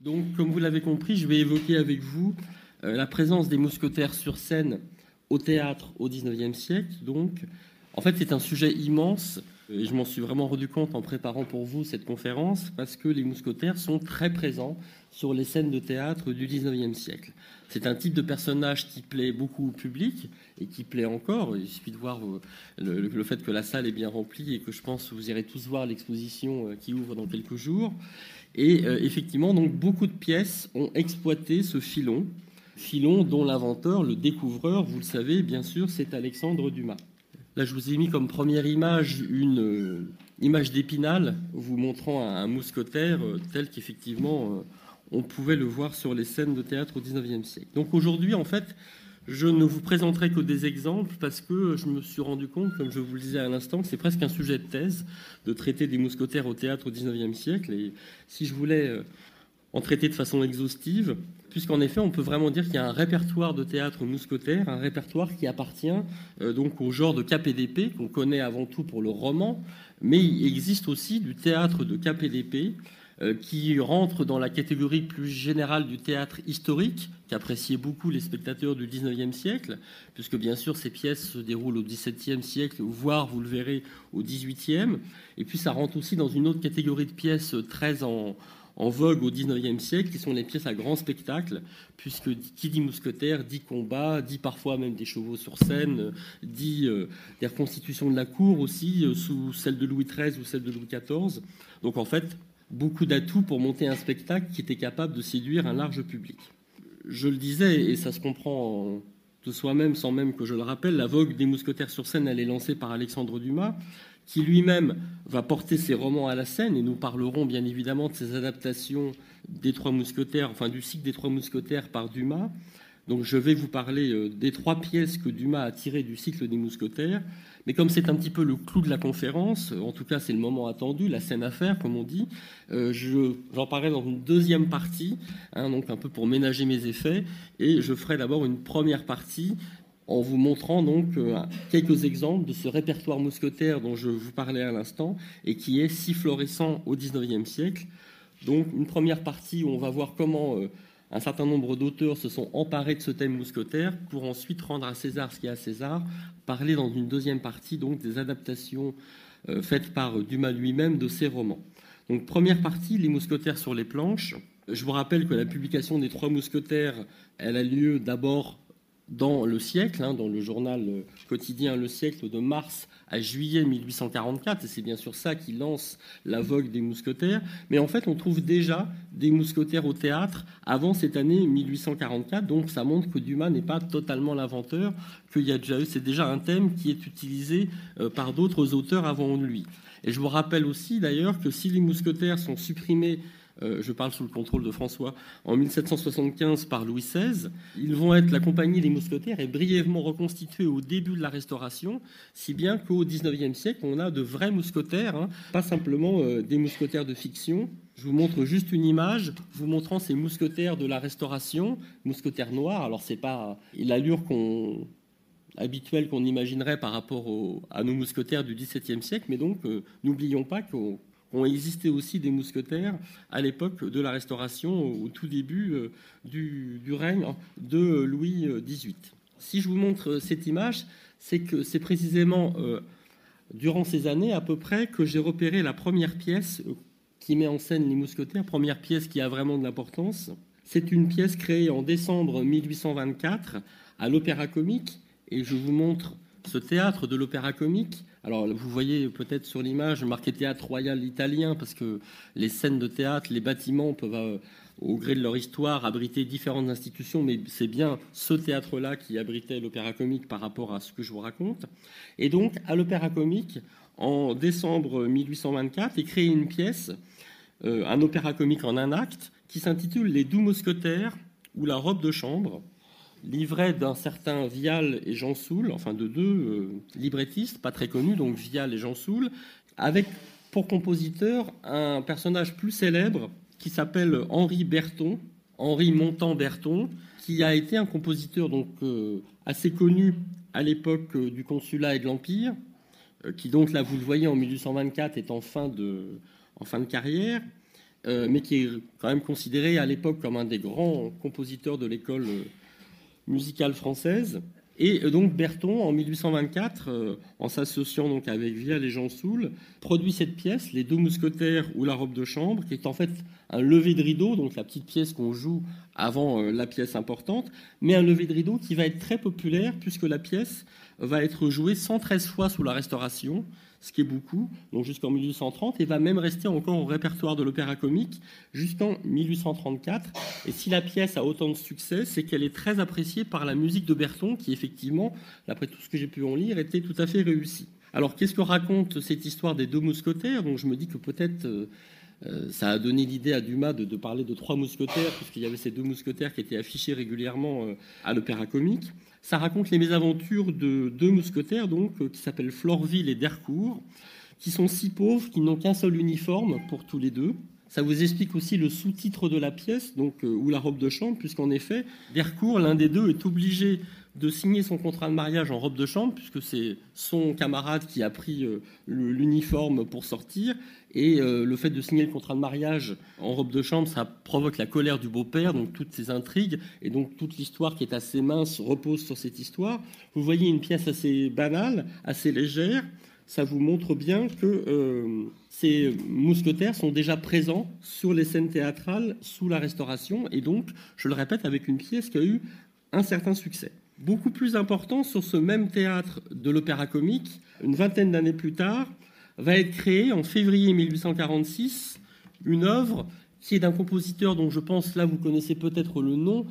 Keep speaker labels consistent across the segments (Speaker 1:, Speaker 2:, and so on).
Speaker 1: Donc, comme vous l'avez compris, je vais évoquer avec vous euh, la présence des mousquetaires sur scène au théâtre au XIXe siècle. Donc, en fait, c'est un sujet immense. Et je m'en suis vraiment rendu compte en préparant pour vous cette conférence, parce que les mousquetaires sont très présents sur les scènes de théâtre du XIXe siècle. C'est un type de personnage qui plaît beaucoup au public et qui plaît encore. Il suffit de voir euh, le, fait que la salle est bien remplie et que je pense que vous irez tous voir l'exposition euh, qui ouvre dans quelques jours. Et euh, effectivement, donc beaucoup de pièces ont exploité ce filon, filon dont l'inventeur, le découvreur, vous le savez, bien sûr, c'est Alexandre Dumas. Là, je vous ai mis comme première image une euh, image d'Épinal, vous montrant un, mousquetaire euh, tel qu'effectivement on pouvait le voir sur les scènes de théâtre au XIXe siècle. Donc aujourd'hui, en fait, je ne vous présenterai que des exemples parce que je me suis rendu compte, comme je vous le disais à l'instant, que c'est presque un sujet de thèse de traiter des mousquetaires au théâtre au XIXe siècle. Et si je voulais euh, en traiter de façon exhaustive, puisqu'en effet, on peut vraiment dire qu'il y a un répertoire de théâtre mousquetaire, un répertoire qui appartient euh, donc au genre de KPDP, qu'on connaît avant tout pour le roman, mais il existe aussi du théâtre de KPDP euh, qui rentre dans la catégorie plus générale du théâtre historique, qu'appréciaient beaucoup les spectateurs du XIXe siècle, puisque bien sûr ces pièces se déroulent au XVIIe siècle, voire, vous le verrez, au XVIIIe. Et puis ça rentre aussi dans une autre catégorie de pièces très en, vogue au XIXe siècle, qui sont les pièces à grand spectacle, puisque qui dit mousquetaire dit combat, dit parfois même des chevaux sur scène, dit euh, des reconstitutions de la cour aussi, euh, sous celle de Louis XIII ou celle de Louis XIV. Donc en fait, beaucoup d'atouts pour monter un spectacle qui était capable de séduire un large public. Je le disais, et ça se comprend de soi-même sans même que je le rappelle, la vogue des mousquetaires sur scène, elle est lancée par Alexandre Dumas, qui lui-même va porter ses romans à la scène, et nous parlerons bien évidemment de ses adaptations des Trois Mousquetaires, enfin du cycle des Trois Mousquetaires par Dumas. Donc je vais vous parler euh, des trois pièces que Dumas a tirées du cycle des Mousquetaires. Mais comme c'est un petit peu le clou de la conférence, en tout cas c'est le moment attendu, la scène à faire, comme on dit, euh, j'en parlerai dans une deuxième partie, hein, donc un peu pour ménager mes effets, et je ferai d'abord une première partie en vous montrant donc euh, quelques exemples de ce répertoire mousquetaire dont je vous parlais à l'instant et qui est si florissant au XIXe siècle. Donc une première partie où on va voir comment un certain nombre d'auteurs se sont emparés de ce thème mousquetaire pour ensuite rendre à César ce qui est à César, parler dans une deuxième partie donc des adaptations euh, faites par Dumas lui-même de ses romans. Donc première partie, les mousquetaires sur les planches. Je vous rappelle que la publication des trois mousquetaires, elle a lieu d'abord dans le siècle, hein, dans le journal quotidien Le siècle de mars à juillet 1844, et c'est bien sûr ça qui lance la vogue des mousquetaires, mais en fait on trouve déjà des mousquetaires au théâtre avant cette année 1844, donc ça montre que Dumas n'est pas totalement l'inventeur, qu'il y a déjà c'est déjà un thème qui est utilisé euh, par d'autres auteurs avant lui. Et je vous rappelle aussi d'ailleurs que si les mousquetaires sont supprimés je parle sous le contrôle de François, en 1775 par Louis XVI. Ils vont être la compagnie des mousquetaires et brièvement reconstitués au début de la Restauration, si bien qu'au XIXe siècle, on a de vrais mousquetaires, hein, pas simplement euh, des mousquetaires de fiction. Je vous montre juste une image, vous montrant ces mousquetaires de la Restauration, mousquetaires noirs. Alors c'est pas l'allure habituelle qu'on imaginerait par rapport à nos mousquetaires du XVIIe siècle, mais donc euh, n'oublions pas qu'on ont existé aussi des mousquetaires à l'époque de la Restauration, au tout début euh, du, règne de Louis XVIII. Si je vous montre cette image, c'est que c'est précisément euh, durant ces années à peu près que j'ai repéré la première pièce euh, qui met en scène les mousquetaires, première pièce qui a vraiment de l'importance. C'est une pièce créée en décembre 1824 à l'Opéra Comique, et je vous montre ce théâtre de l'Opéra Comique alors, vous voyez peut-être sur l'image marqué théâtre royal italien, parce que les scènes de théâtre, les bâtiments peuvent, euh, au gré de leur histoire, abriter différentes institutions, mais c'est bien ce théâtre-là qui abritait l'opéra comique par rapport à ce que je vous raconte. Et donc, à l'opéra comique, en décembre 1824, est créée une pièce, euh, un opéra comique en un acte, qui s'intitule Les Doux Mousquetaires ou La robe de chambre livret d'un certain Vial et Jean Soul, enfin de deux euh, librettistes, pas très connus, donc Vial et Jean Soul, avec pour compositeur un personnage plus célèbre qui s'appelle Henri Berton, Henri Montant-Berton, qui a été un compositeur donc euh, assez connu à l'époque euh, du consulat et de l'Empire, qui donc là vous le voyez en 1824 est en fin de, en fin de carrière, mais qui est quand même considéré à l'époque comme un des grands compositeurs de l'école musicale française. Et euh, donc Berton, en 1824, euh, en s'associant donc avec Vial et Jean Soul, produit cette pièce, Les Deux Mousquetaires ou La Robe de Chambre, qui est en fait un lever de rideau, donc la petite pièce qu'on joue avant euh, la pièce importante, mais un lever de rideau qui va être très populaire puisque la pièce va être jouée 113 fois sous la Restauration, ce qui est beaucoup, donc jusqu'en 1830, et va même rester encore au répertoire de l'opéra comique jusqu'en 1834. Et si la pièce a autant de succès, c'est qu'elle est très appréciée par la musique de Berton, qui effectivement, d'après tout ce que j'ai pu en lire, était tout à fait réussie. Alors qu'est-ce que raconte cette histoire des deux mousquetaires? Donc je me dis que peut-être euh, euh, ça a donné l'idée à Dumas de, parler de trois mousquetaires, puisqu'il y avait ces deux mousquetaires qui étaient affichés régulièrement euh, à l'opéra comique. Ça raconte les mésaventures de deux mousquetaires, donc, euh, qui s'appellent Florville et Dercourt, qui sont si pauvres qu'ils n'ont qu'un seul uniforme pour tous les deux. Ça vous explique aussi le sous-titre de la pièce, donc, ou la robe de chambre, puisqu'en effet, Dercourt, l'un des deux, est obligé de signer son contrat de mariage en robe de chambre, puisque c'est son camarade qui a pris euh, l'uniforme pour sortir. Et euh, le fait de signer le contrat de mariage en robe de chambre, ça provoque la colère du beau-père, donc toutes ces intrigues, et donc toute l'histoire qui est assez mince repose sur cette histoire. Vous voyez une pièce assez banale, assez légère. Ça vous montre bien que euh, ces mousquetaires sont déjà présents sur les scènes théâtrales sous la Restauration, et donc, je le répète, avec une pièce qui a eu un certain succès. Beaucoup plus important, sur ce même théâtre de l'opéra comique, une vingtaine d'années plus tard, va être créée en février 1846 une œuvre qui est d'un compositeur dont je pense là vous connaissez peut-être le nom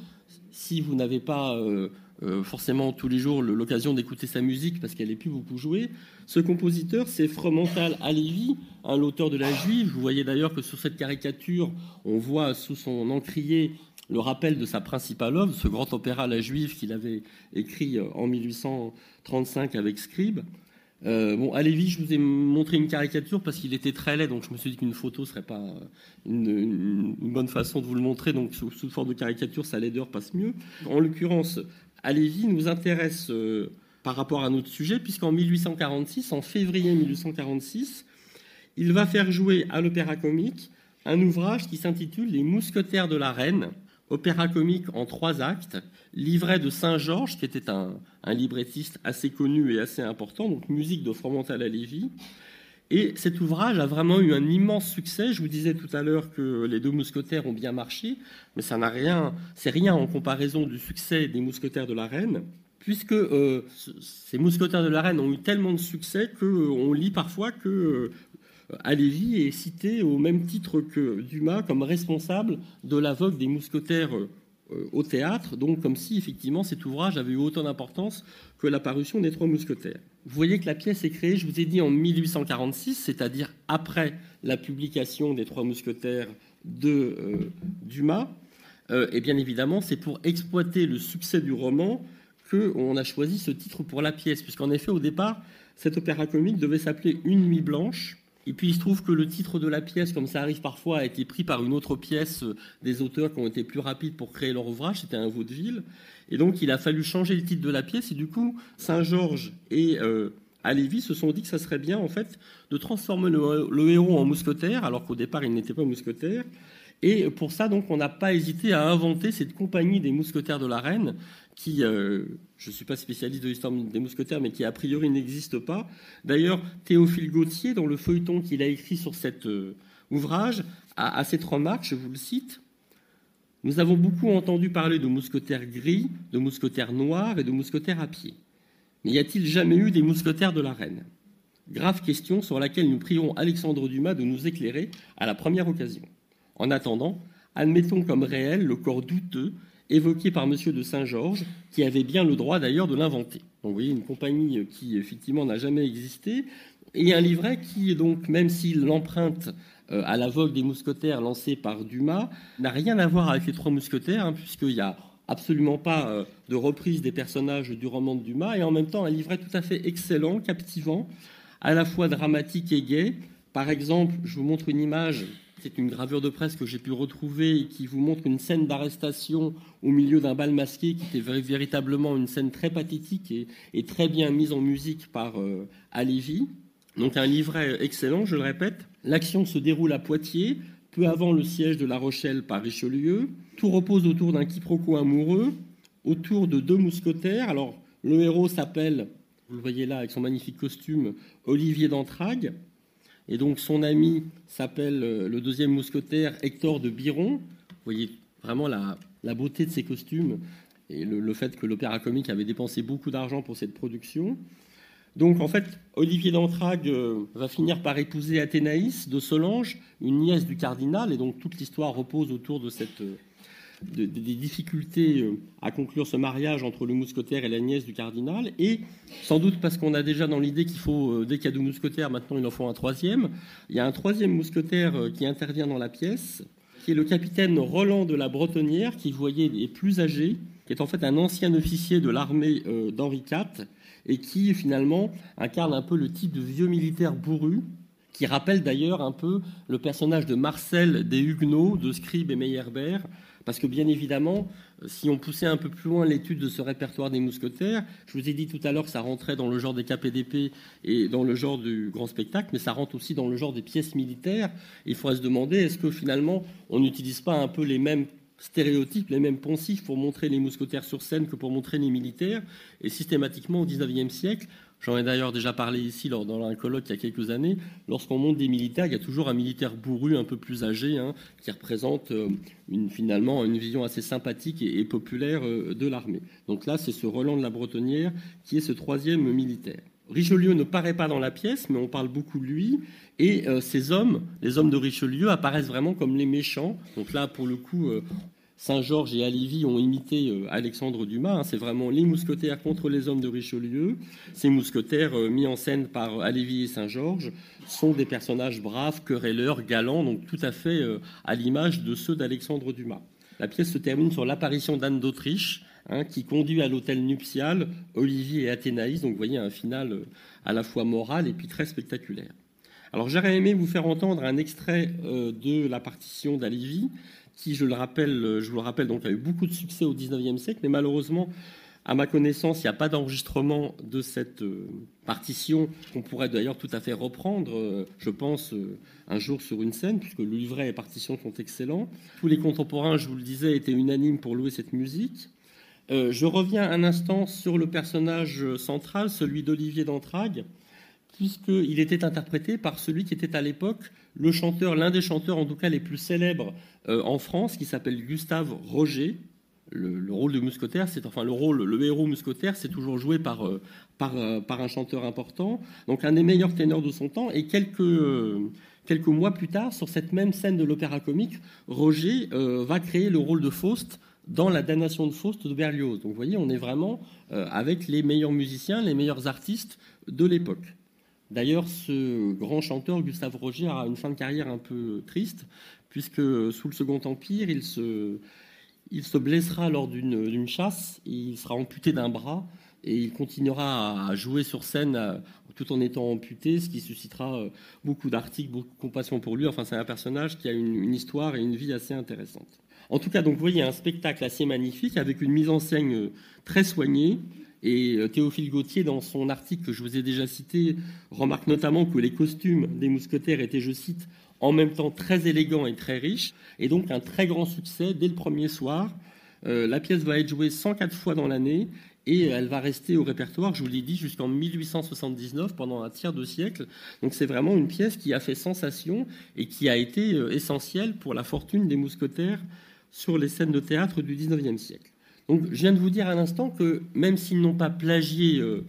Speaker 1: si vous n'avez pas euh, euh, forcément tous les jours l'occasion d'écouter sa musique parce qu'elle n'est plus beaucoup jouée. Ce compositeur, c'est Fromental Alevi, l'auteur de La Juive. Vous voyez d'ailleurs que sur cette caricature, on voit sous son encrier le rappel de sa principale œuvre, ce grand opéra La Juive qu'il avait écrit euh, en 1835 avec Scribe. Euh, bon, à Lévis, je vous ai montré une caricature parce qu'il était très laid, donc je me suis dit qu'une photo serait pas une, bonne façon de vous le montrer. Donc, sous, forme de caricature, sa laideur passe mieux. En l'occurrence, à Lévis nous intéresse euh, par rapport à notre sujet, puisqu'en 1846, en février 1846, il va faire jouer à l'Opéra Comique un ouvrage qui s'intitule Les Mousquetaires de la Reine, opéra comique en trois actes, livret de Saint-Georges, qui était un, librettiste assez connu et assez important, donc musique de Fromental à Lévy. Et cet ouvrage a vraiment eu un immense succès. Je vous disais tout à l'heure que les deux mousquetaires ont bien marché, mais ça n'a rien, c'est rien en comparaison du succès des mousquetaires de la Reine, puisque euh, ces mousquetaires de la Reine ont eu tellement de succès qu'on lit parfois que Alévi est cité au même titre que Dumas comme responsable de la vogue des mousquetaires euh, au théâtre, donc comme si effectivement cet ouvrage avait eu autant d'importance que la parution des Trois Mousquetaires. Vous voyez que la pièce est créée, je vous ai dit, en 1846, c'est-à-dire après la publication des Trois Mousquetaires de euh, Dumas. Euh, et bien évidemment, c'est pour exploiter le succès du roman qu'on a choisi ce titre pour la pièce, puisqu'en effet, au départ, cet opéra comique devait s'appeler Une nuit blanche, et puis il se trouve que le titre de la pièce, comme ça arrive parfois, a été pris par une autre pièce euh, des auteurs qui ont été plus rapides pour créer leur ouvrage, c'était un vaudeville. Et donc il a fallu changer le titre de la pièce, et du coup, Saint-Georges et euh, Alévi se sont dit que ça serait bien, en fait, de transformer le, héros en mousquetaire, alors qu'au départ il n'était pas mousquetaire. Et pour ça, donc, on n'a pas hésité à inventer cette compagnie des mousquetaires de la reine, qui, euh, je ne suis pas spécialiste de l'histoire des mousquetaires, mais qui a priori n'existe pas. D'ailleurs, Théophile Gautier, dans le feuilleton qu'il a écrit sur cet euh, ouvrage, a, a, cette remarque, je vous le cite. Nous avons beaucoup entendu parler de mousquetaires gris, de mousquetaires noirs et de mousquetaires à pied. Mais y a-t-il jamais eu des mousquetaires de la reine? Grave question sur laquelle nous prierons Alexandre Dumas de nous éclairer à la première occasion. En attendant, admettons comme réel le corps douteux évoqué par M. de Saint-Georges, qui avait bien le droit d'ailleurs de l'inventer. Donc vous voyez, une compagnie qui effectivement n'a jamais existé, et un livret qui, donc, même s'il l'emprunte euh, à la vogue des mousquetaires lancée par Dumas, n'a rien à voir avec les trois mousquetaires, hein, puisqu'il n'y a absolument pas euh, de reprise des personnages du roman de Dumas, et en même temps un livret tout à fait excellent, captivant, à la fois dramatique et gai. Par exemple, je vous montre une image c'est une gravure de presse que j'ai pu retrouver et qui vous montre une scène d'arrestation au milieu d'un bal masqué qui était véritablement une scène très pathétique et, très bien mise en musique par euh, Donc un livret excellent, je le répète. L'action se déroule à Poitiers, peu avant le siège de La Rochelle par Richelieu. Tout repose autour d'un quiproquo amoureux, autour de deux mousquetaires. Alors, le héros s'appelle, vous le voyez là avec son magnifique costume, Olivier d'Entragues. Et donc son ami s'appelle euh, le deuxième mousquetaire Hector de Biron. Vous voyez vraiment la, beauté de ses costumes et le, fait que l'opéra comique avait dépensé beaucoup d'argent pour cette production. Donc en fait, Olivier d'Entragues euh, va finir par épouser Athénaïs de Solange, une nièce du cardinal, et donc toute l'histoire repose autour de cette, euh, des difficultés euh, à conclure ce mariage entre le mousquetaire et la nièce du cardinal, et sans doute parce qu'on a déjà dans l'idée qu'il faut, dès qu'il y a deux mousquetaires, maintenant il en faut un troisième, il y a un troisième mousquetaire qui intervient dans la pièce, qui est le capitaine Roland de la Bretonnière, qui, vous voyez, est plus âgé, qui est en fait un ancien officier de l'armée d'Henri IV, et qui finalement incarne un peu le type de vieux militaire bourru, qui rappelle d'ailleurs un peu le personnage de Marcel des Huguenots, de Scribe et Meyerbeer, parce que bien évidemment, si on poussait un peu plus loin l'étude de ce répertoire des mousquetaires, je vous ai dit tout à l'heure que ça rentrait dans le genre des KPDP et dans le genre du grand spectacle, mais ça rentre aussi dans le genre des pièces militaires. Il faudrait se demander, est-ce que finalement, on n'utilise pas un peu les mêmes stéréotypes, les mêmes poncifs pour montrer les mousquetaires sur scène que pour montrer les militaires? Et systématiquement, au XIXe siècle, j'en ai d'ailleurs déjà parlé ici lors, dans un colloque il y a quelques années, lorsqu'on monte des militaires, il y a toujours un militaire bourru, un peu plus âgé, hein, qui représente euh, finalement une vision assez sympathique et, populaire euh, de l'armée. Donc là, c'est ce Roland de la Bretonnière qui est ce troisième militaire. Richelieu ne paraît pas dans la pièce, mais on parle beaucoup de lui. Et euh, ces hommes, les hommes de Richelieu, apparaissent vraiment comme les méchants. Donc là, pour le coup, Saint-Georges et Alévi ont imité euh, Alexandre Dumas. Hein. C'est vraiment les mousquetaires contre les hommes de Richelieu. Ces mousquetaires, mis en scène par Alévi et Saint-Georges, sont des personnages braves, querelleurs, galants, donc tout à fait à l'image de ceux d'Alexandre Dumas. La pièce se termine sur l'apparition d'Anne d'Autriche, hein, qui conduit à l'hôtel nuptial Olivier et Athénaïs. Donc vous voyez un final à la fois moral et puis très spectaculaire. Alors j'aurais aimé vous faire entendre un extrait euh, de la partition d'Alivi, qui, je le rappelle, euh, je vous le rappelle, donc a eu beaucoup de succès au XIXe siècle, mais malheureusement, à ma connaissance, il n'y a pas d'enregistrement de cette euh, partition qu'on pourrait d'ailleurs tout à fait reprendre, je pense, un jour sur une scène, puisque le livret et les partitions sont excellents. Tous les contemporains, je vous le disais, étaient unanimes pour louer cette musique. je reviens un instant sur le personnage central, celui d'Olivier d'Entragues puisqu'il était interprété par celui qui était à l'époque le chanteur, l'un des chanteurs en tout cas les plus célèbres euh, en France, qui s'appelle Gustave Roger. Le, rôle de mousquetaire, c'est enfin le rôle, le héros mousquetaire, c'est toujours joué par, euh, euh, par, un chanteur important. Donc un des meilleurs ténors de son temps. Et quelques, quelques mois plus tard, sur cette même scène de l'opéra comique, Roger va créer le rôle de Faust dans la damnation de Faust de Berlioz. Donc vous voyez, on est vraiment avec les meilleurs musiciens, les meilleurs artistes de l'époque. D'ailleurs, ce grand chanteur, Gustave Roger, a une fin de carrière un peu triste, puisque sous le Second Empire, il se, il se blessera lors d'une chasse, il sera amputé d'un bras, et il continuera à jouer sur scène euh, tout en étant amputé, ce qui suscitera euh, beaucoup d'articles, beaucoup de compassion pour lui. Enfin, c'est un personnage qui a une, histoire et une vie assez intéressante. En tout cas, donc, vous voyez un spectacle assez magnifique, avec une mise en scène euh, très soignée, et euh, Théophile Gautier, dans son article que je vous ai déjà cité, remarque notamment que les costumes des mousquetaires étaient, je cite, en même temps très élégants et très riches, et donc un très grand succès dès le premier soir. Euh, la pièce va être jouée 104 fois dans l'année et elle va rester au répertoire, je vous l'ai dit, jusqu'en 1879, pendant un tiers de siècle. Donc c'est vraiment une pièce qui a fait sensation et qui a été euh, essentielle pour la fortune des mousquetaires sur les scènes de théâtre du XIXe siècle. Donc, je viens de vous dire à l'instant que même s'ils n'ont pas plagié euh,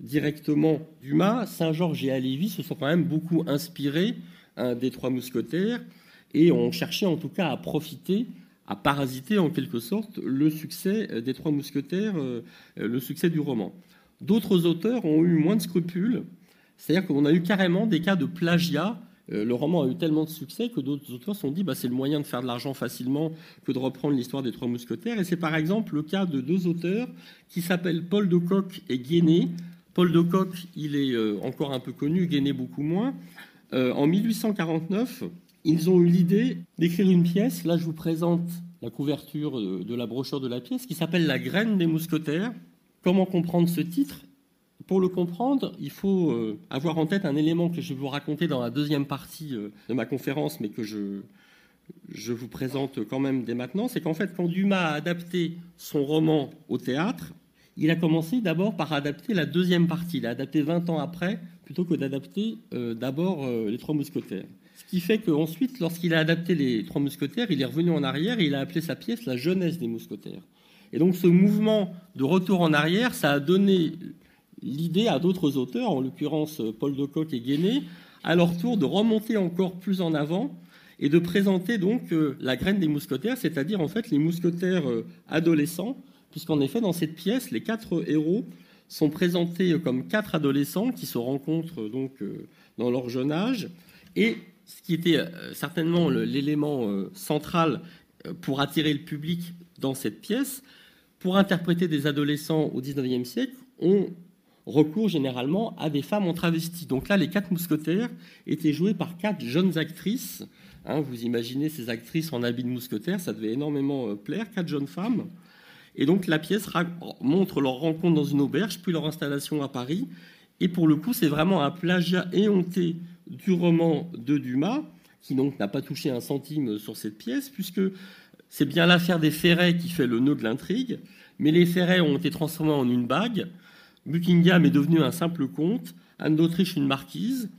Speaker 1: directement Dumas, Saint-Georges et Alévi se sont quand même beaucoup inspirés des Trois Mousquetaires et ont cherché en tout cas à profiter, à parasiter en quelque sorte le succès euh, des Trois Mousquetaires, euh, le succès du roman. D'autres auteurs ont eu moins de scrupules, c'est-à-dire qu'on a eu carrément des cas de plagiat le roman a eu tellement de succès que d'autres auteurs se sont dit bah, c'est le moyen de faire de l'argent facilement que de reprendre l'histoire des Trois Mousquetaires. Et c'est par exemple le cas de deux auteurs qui s'appellent Paul de Kock et Guéné. Paul de Kock, il est euh, encore un peu connu, Guéné beaucoup moins. Euh, en 1849, ils ont eu l'idée d'écrire une pièce. Là, je vous présente la couverture de la brochure de la pièce qui s'appelle La graine des mousquetaires. Comment comprendre ce titre? Pour le comprendre, il faut euh, avoir en tête un élément que je vais vous raconter dans la deuxième partie euh, de ma conférence, mais que je, je vous présente quand même dès maintenant, c'est qu'en fait, quand Dumas a adapté son roman au théâtre, il a commencé d'abord par adapter la deuxième partie. Il a adapté 20 ans après, plutôt que d'adapter euh, d'abord les Trois Mousquetaires. Ce qui fait qu'ensuite, lorsqu'il a adapté les Trois Mousquetaires, il est revenu en arrière et il a appelé sa pièce La jeunesse des Mousquetaires. Et donc ce mouvement de retour en arrière, ça a donné l'idée à d'autres auteurs, en l'occurrence Paul de Kock et Guéné, à leur tour de remonter encore plus en avant et de présenter donc euh, la graine des mousquetaires, c'est-à-dire en fait les mousquetaires adolescents puisqu'en effet, dans cette pièce, les quatre héros sont présentés comme quatre adolescents qui se rencontrent donc euh, dans leur jeune âge. Et ce qui était euh, certainement l'élément euh, central pour attirer le public dans cette pièce, pour interpréter des adolescents au XIXe siècle, on recourt généralement à des femmes en travesti. Donc là, les quatre mousquetaires étaient joués par quatre jeunes actrices. Hein, vous imaginez ces actrices en habit de mousquetaire, ça devait énormément plaire, quatre jeunes femmes. Et donc la pièce montre leur rencontre dans une auberge, puis leur installation à Paris. Et pour le coup, c'est vraiment un plagiat éhonté du roman de Dumas, qui donc n'a pas touché un centime sur cette pièce, puisque c'est bien l'affaire des Ferrets qui fait le nœud de l'intrigue, mais les Ferrets ont été transformés en une bague. Buckingham est devenu un simple comte, Anne d'Autriche une marquise,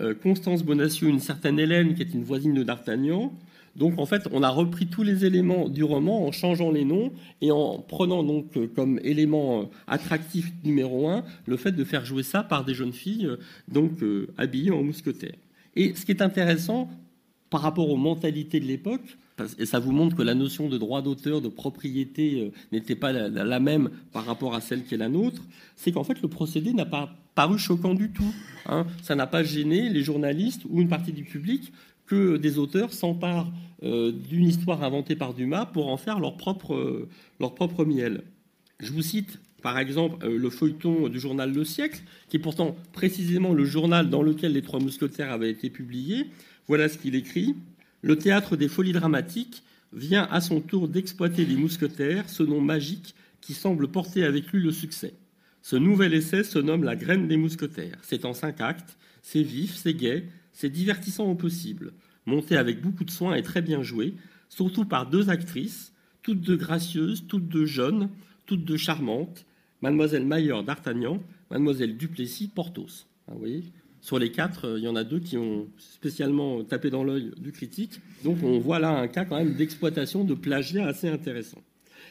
Speaker 1: euh, Constance Bonacieux une certaine Hélène qui est une voisine de D'Artagnan, donc en fait, on a repris tous les éléments du roman en changeant les noms et en prenant donc euh, comme élément euh, attractif numéro un le fait de faire jouer ça par des jeunes filles donc habillées en mousquetaires. Et ce qui est intéressant par rapport aux mentalités de l'époque, et ça vous montre que la notion de droit d'auteur, de propriété n'était pas la, même par rapport à celle qui est la nôtre, c'est qu'en fait le procédé n'a pas paru choquant du tout. Hein. Ça n'a pas gêné les journalistes ou une partie du public que des auteurs s'emparent euh, d'une histoire inventée par Dumas pour en faire leur propre, euh, leur propre miel. Je vous cite par exemple euh, le feuilleton du journal Le Siècle, qui est pourtant précisément le journal dans lequel les Trois Mousquetaires avaient été publiés. Voilà ce qu'il écrit. Le théâtre des folies dramatiques vient à son tour d'exploiter les mousquetaires, ce nom magique qui semble porter avec lui le succès. Ce nouvel essai se nomme La graine des mousquetaires. C'est en cinq actes, c'est vif, c'est gai, c'est divertissant au possible, monté avec beaucoup de soin et très bien joué, surtout par deux actrices, toutes deux gracieuses, toutes deux jeunes, toutes deux charmantes, mademoiselle Mayer d'Artagnan, mademoiselle Duplessis Porthos. Ah, vous sur les quatre, euh, il y en a deux qui ont spécialement tapé dans l'œil du critique. Donc on voit là un cas quand même d'exploitation, de plagiat assez intéressant.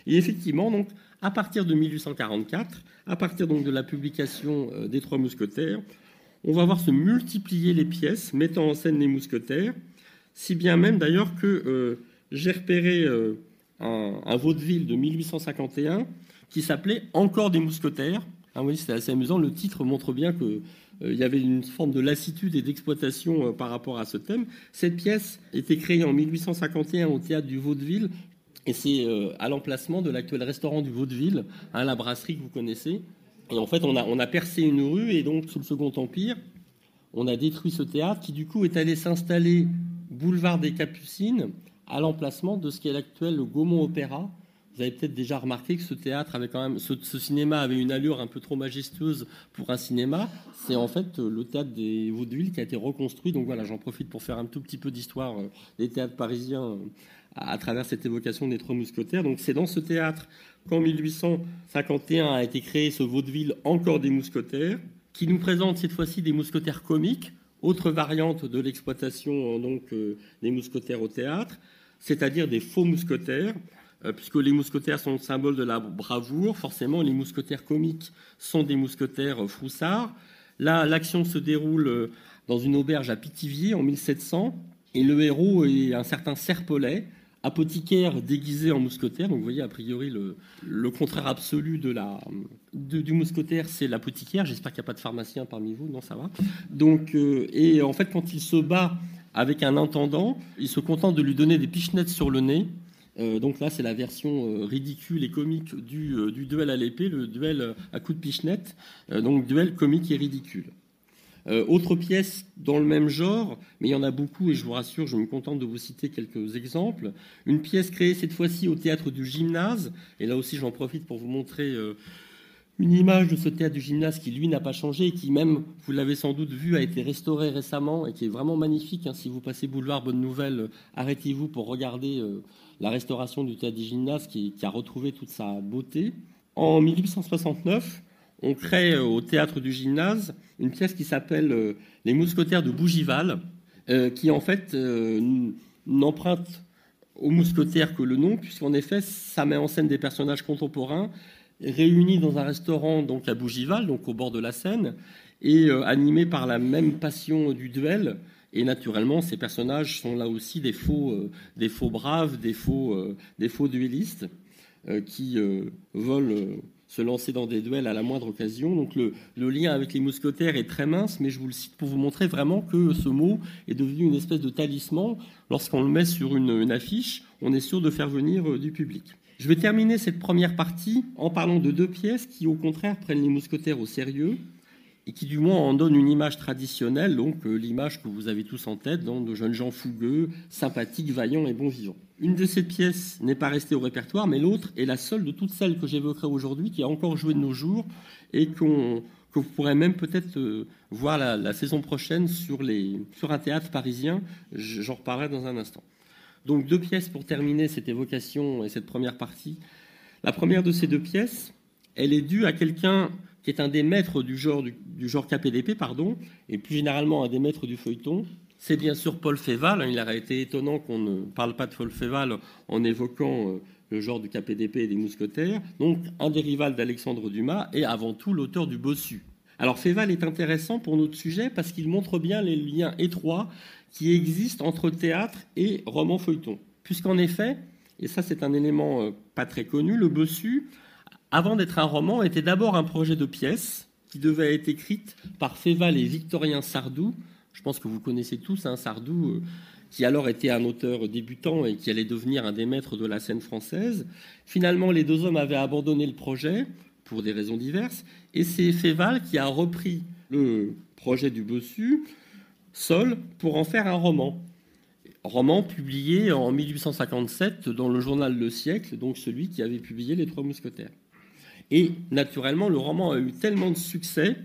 Speaker 1: Et effectivement, donc, à partir de 1844, à partir donc de la publication euh, des Trois Mousquetaires, on va voir se multiplier les pièces mettant en scène les mousquetaires, si bien même d'ailleurs que euh, j'ai repéré un, vaudeville de 1851 qui s'appelait Encore des mousquetaires. Ah oui, c'était assez amusant. Le titre montre bien qu'il euh, y avait une forme de lassitude et d'exploitation par rapport à ce thème. Cette pièce était créée en 1851 au théâtre du Vaudeville et c'est à l'emplacement de l'actuel restaurant du Vaudeville, hein, la brasserie que vous connaissez. Et en fait, on a, percé une rue, et donc, sous le Second Empire, on a détruit ce théâtre qui, du coup, est allé s'installer boulevard des Capucines, à l'emplacement de ce qui est l'actuel Gaumont Opéra. Vous avez peut-être déjà remarqué que ce théâtre avait quand même, ce, cinéma avait une allure un peu trop majestueuse pour un cinéma. C'est en fait le théâtre des Vaudevilles qui a été reconstruit. Donc voilà, j'en profite pour faire un tout petit peu d'histoire euh, des théâtres parisiens euh, à travers cette évocation des trois mousquetaires. Donc c'est dans ce théâtre qu'en 1851 a été créé ce vaudeville Encore des mousquetaires, qui nous présente cette fois-ci des mousquetaires comiques, autre variante de l'exploitation donc euh, des mousquetaires au théâtre, c'est-à-dire des faux mousquetaires, euh, puisque les mousquetaires sont le symbole de la bravoure. Forcément, les mousquetaires comiques sont des mousquetaires froussards. Là, l'action se déroule euh, dans une auberge à Pithiviers en 1700, et le héros est un certain Serpolet, apothicaire déguisé en mousquetaire. Donc vous voyez, a priori, le, contraire absolu de du mousquetaire, c'est l'apothicaire. J'espère qu'il n'y a pas de pharmacien parmi vous. Non, ça va. Donc, euh, et en fait, quand il se bat avec un intendant, il se contente de lui donner des pichenettes sur le nez. Euh, donc là, c'est la version euh, ridicule et comique du, du duel à l'épée, le duel à coups de pichenette. donc duel comique et ridicule. Euh, autre pièce dans le même genre, mais il y en a beaucoup et je vous rassure, je me contente de vous citer quelques exemples. Une pièce créée cette fois-ci au théâtre du gymnase, et là aussi j'en profite pour vous montrer euh, une image de ce théâtre du gymnase qui, lui, n'a pas changé et qui, même, vous l'avez sans doute vu, a été restauré récemment et qui est vraiment magnifique. Hein. Si vous passez boulevard Bonne Nouvelle, euh, arrêtez-vous pour regarder euh, la restauration du théâtre du gymnase qui, a retrouvé toute sa beauté. En 1869, on crée euh, au théâtre du gymnase une pièce qui s'appelle Les mousquetaires de Bougival, qui en fait n'emprunte aux mousquetaires que le nom, puisqu'en effet, ça met en scène des personnages contemporains réunis dans un restaurant donc à Bougival, donc au bord de la Seine, et euh, animés par la même passion du duel. Et naturellement, ces personnages sont là aussi des faux, euh, des faux braves, des faux, euh, des faux duellistes qui veulent se lancer dans des duels à la moindre occasion. Donc le, lien avec les mousquetaires est très mince, mais je vous le cite pour vous montrer vraiment que ce mot est devenu une espèce de talisman. Lorsqu'on le met sur une affiche, on est sûr de faire venir du public. Je vais terminer cette première partie en parlant de deux pièces qui, au contraire, prennent les mousquetaires au sérieux et qui, du moins, en donnent une image traditionnelle, donc euh, l'image que vous avez tous en tête, de jeunes gens fougueux, sympathiques, vaillants et bons vivants. Une de ces pièces n'est pas restée au répertoire, mais l'autre est la seule de toutes celles que j'évoquerai aujourd'hui, qui a encore joué de nos jours et que vous pourrez même peut-être euh, voir la, saison prochaine sur, sur un théâtre parisien. J'en reparlerai dans un instant. Donc deux pièces pour terminer cette évocation et cette première partie. La première de ces deux pièces, elle est due à quelqu'un qui est un des maîtres du genre, du, genre KPDP, pardon, et plus généralement un des maîtres du feuilleton. C'est bien sûr Paul Féval. Il aurait été étonnant qu'on ne parle pas de Paul Féval en évoquant euh, le genre du KPDP et des mousquetaires. Donc un des rivales d'Alexandre Dumas et avant tout l'auteur du Bossu. Alors Féval est intéressant pour notre sujet parce qu'il montre bien les liens étroits qui existe entre théâtre et roman feuilleton. Puisqu'en effet, et ça c'est un élément euh, pas très connu, le Bossu, avant d'être un roman, était d'abord un projet de pièce qui devait être écrite par Féval et Victorien Sardou. Je pense que vous connaissez tous un hein, Sardou, euh, qui alors était un auteur débutant et qui allait devenir un des maîtres de la scène française. Finalement, les deux hommes avaient abandonné le projet pour des raisons diverses, et c'est Féval qui a repris le projet du Bossu seul pour en faire un roman. Roman publié en 1857 dans le journal Le Siècle, donc celui qui avait publié Les Trois Mousquetaires. Et naturellement, le roman a eu tellement de succès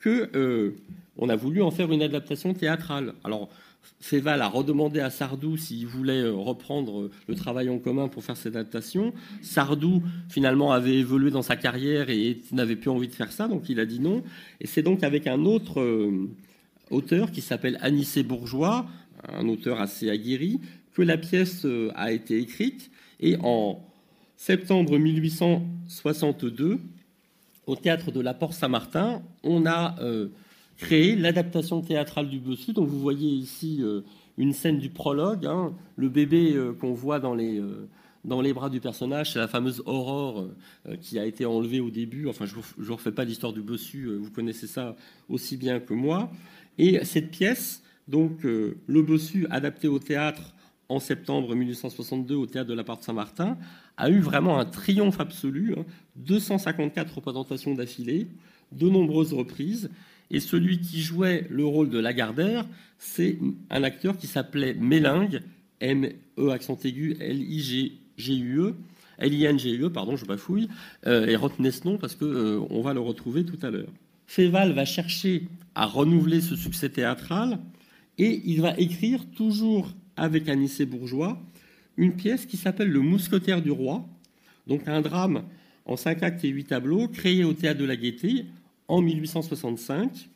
Speaker 1: que euh, on a voulu en faire une adaptation théâtrale. Alors, Féval a redemandé à Sardou s'il voulait euh, reprendre le travail en commun pour faire cette adaptation. Sardou, finalement, avait évolué dans sa carrière et n'avait plus envie de faire ça, donc il a dit non. Et c'est donc avec un autre euh, auteur qui s'appelle Anicet Bourgeois, un auteur assez aguerri, que la pièce euh, a été écrite. Et en septembre 1862, au théâtre de la Porte Saint-Martin, on a euh, créé l'adaptation théâtrale du Bossu. Donc vous voyez ici euh, une scène du prologue, hein. le bébé qu'on voit dans les dans les bras du personnage, c'est la fameuse Aurore qui a été enlevée au début. Enfin, je ne vous refais pas l'histoire du bossu, vous connaissez ça aussi bien que moi. Et cette pièce, donc euh, Le Bossu, adapté au théâtre en septembre 1862 au théâtre de la Porte Saint-Martin, a eu vraiment un triomphe absolu. 254 hein. représentations d'affilée, de nombreuses reprises. Et celui qui jouait le rôle de Lagardère, c'est un acteur qui s'appelait Mélingue, M-E accent aigu, L-I-G-G-U-E, L-I-N-G-U-E, pardon, je bafouille, euh, et retenez ce nom parce qu'on euh, va le retrouver tout à l'heure. Féval va chercher à renouveler ce succès théâtral et il va écrire, toujours avec Anicet Bourgeois, une pièce qui s'appelle Le Mousquetaire du Roi, donc un drame en cinq actes et huit tableaux, créé au Théâtre de la Gaîté en 1865.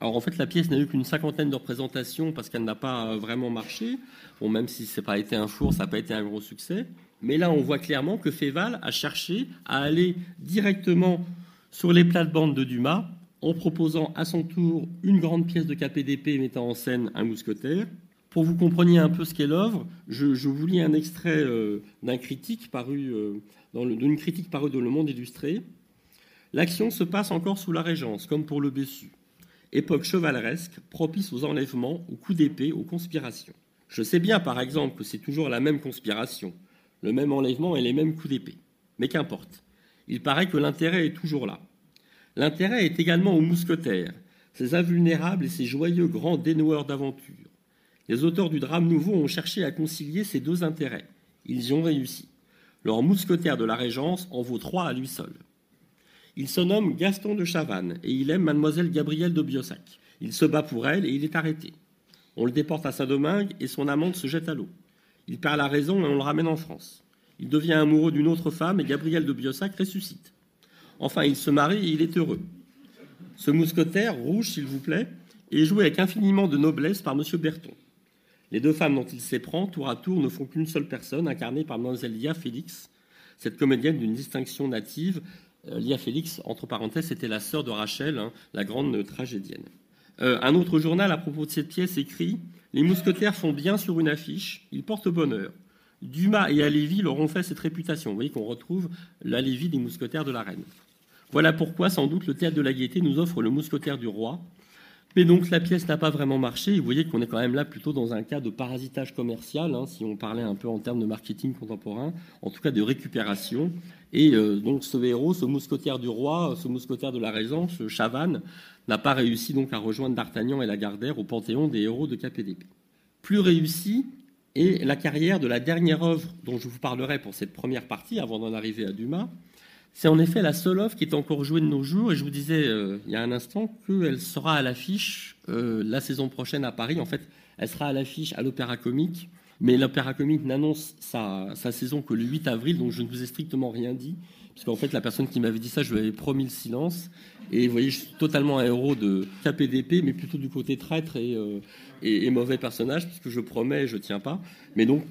Speaker 1: Alors en fait, la pièce n'a eu qu'une cinquantaine de représentations parce qu'elle n'a pas vraiment marché. Bon, même si ce n'a pas été un four, ça n'a pas été un gros succès. Mais là, on voit clairement que Féval a cherché à aller directement sur les plates-bandes de Dumas en proposant à son tour une grande pièce de KPDP mettant en scène un mousquetaire. Pour vous compreniez un peu ce qu'est l'œuvre, je, vous lis un extrait euh, d'un critique paru euh, d'une critique parue dans Le Monde illustré. L'action se passe encore sous la Régence, comme pour le Bessu. Époque chevaleresque, propice aux enlèvements, aux coups d'épée, aux conspirations. Je sais bien, par exemple, que c'est toujours la même conspiration, le même enlèvement et les mêmes coups d'épée. Mais qu'importe. Il paraît que l'intérêt est toujours là. L'intérêt est également aux mousquetaires, ces invulnérables et ces joyeux grands dénoueurs d'aventure. Les auteurs du drame nouveau ont cherché à concilier ces deux intérêts. Ils y ont réussi. Leur mousquetaire de la Régence en vaut trois à lui seul. Il se nomme Gaston de Chavannes et il aime mademoiselle Gabrielle de Biossac. Il se bat pour elle et il est arrêté. On le déporte à Saint-Domingue et son amante se jette à l'eau. Il perd la raison et on le ramène en France. Il devient amoureux d'une autre femme et Gabrielle de Biossac ressuscite. Enfin, il se marie et il est heureux. Ce mousquetaire, rouge s'il vous plaît, est joué avec infiniment de noblesse par M. Berton. Les deux femmes dont il s'éprend, tour à tour, ne font qu'une seule personne, incarnée par Mlle Lia Félix, cette comédienne d'une distinction native. Euh, Lia Félix, entre parenthèses, était la sœur de Rachel, hein, la grande tragédienne. Euh, un autre journal, à propos de cette pièce, écrit Les mousquetaires font bien sur une affiche, ils portent bonheur. Dumas et Alévi leur ont fait cette réputation. Vous voyez qu'on retrouve l'Alévi des mousquetaires de la reine. Voilà pourquoi, sans doute, le théâtre de la Gaîté nous offre le mousquetaire du roi. Mais donc, la pièce n'a pas vraiment marché. vous voyez qu'on est quand même là plutôt dans un cas de parasitage commercial, hein, si on parlait un peu en termes de marketing contemporain, en tout cas de récupération. Et euh, donc, ce héros, ce mousquetaire du roi, ce mousquetaire de la Régence, Chavannes, n'a pas réussi donc à rejoindre D'Artagnan et Lagardère au panthéon des héros de KPDP. Plus réussi est la carrière de la dernière œuvre dont je vous parlerai pour cette première partie, avant d'en arriver à Dumas. C'est en effet la seule œuvre qui est encore jouée de nos jours, et je vous disais euh, il y a un instant qu'elle sera à l'affiche euh, la saison prochaine à Paris. En fait, elle sera à l'affiche à l'Opéra Comique, mais l'Opéra Comique n'annonce sa, sa, saison que le 8 avril, donc je ne vous ai strictement rien dit, parce qu'en fait, la personne qui m'avait dit ça, je lui avais promis le silence. Et vous voyez, je suis totalement un héros de KPDP, mais plutôt du côté traître euh, et, et, mauvais personnage, puisque je promets et je tiens pas. Mais donc,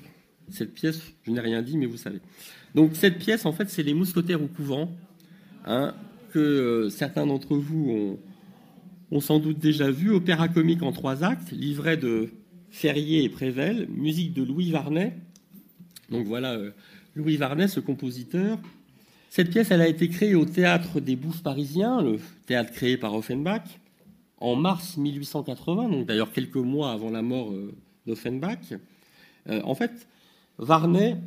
Speaker 1: cette pièce, je n'ai rien dit, mais vous savez. Donc, cette pièce, en fait, c'est les mousquetaires au couvent, hein, que euh, certains d'entre vous ont, sans doute déjà vu. Opéra comique en trois actes, livret de Ferrier et Prével, musique de Louis Varnet. Donc voilà, euh, Louis Varnet, ce compositeur, cette pièce, elle a été créée au théâtre des Bouffes parisiens, le théâtre créé par Offenbach, en mars 1880, donc d'ailleurs quelques mois avant la mort euh, d'Offenbach. En fait, Varnet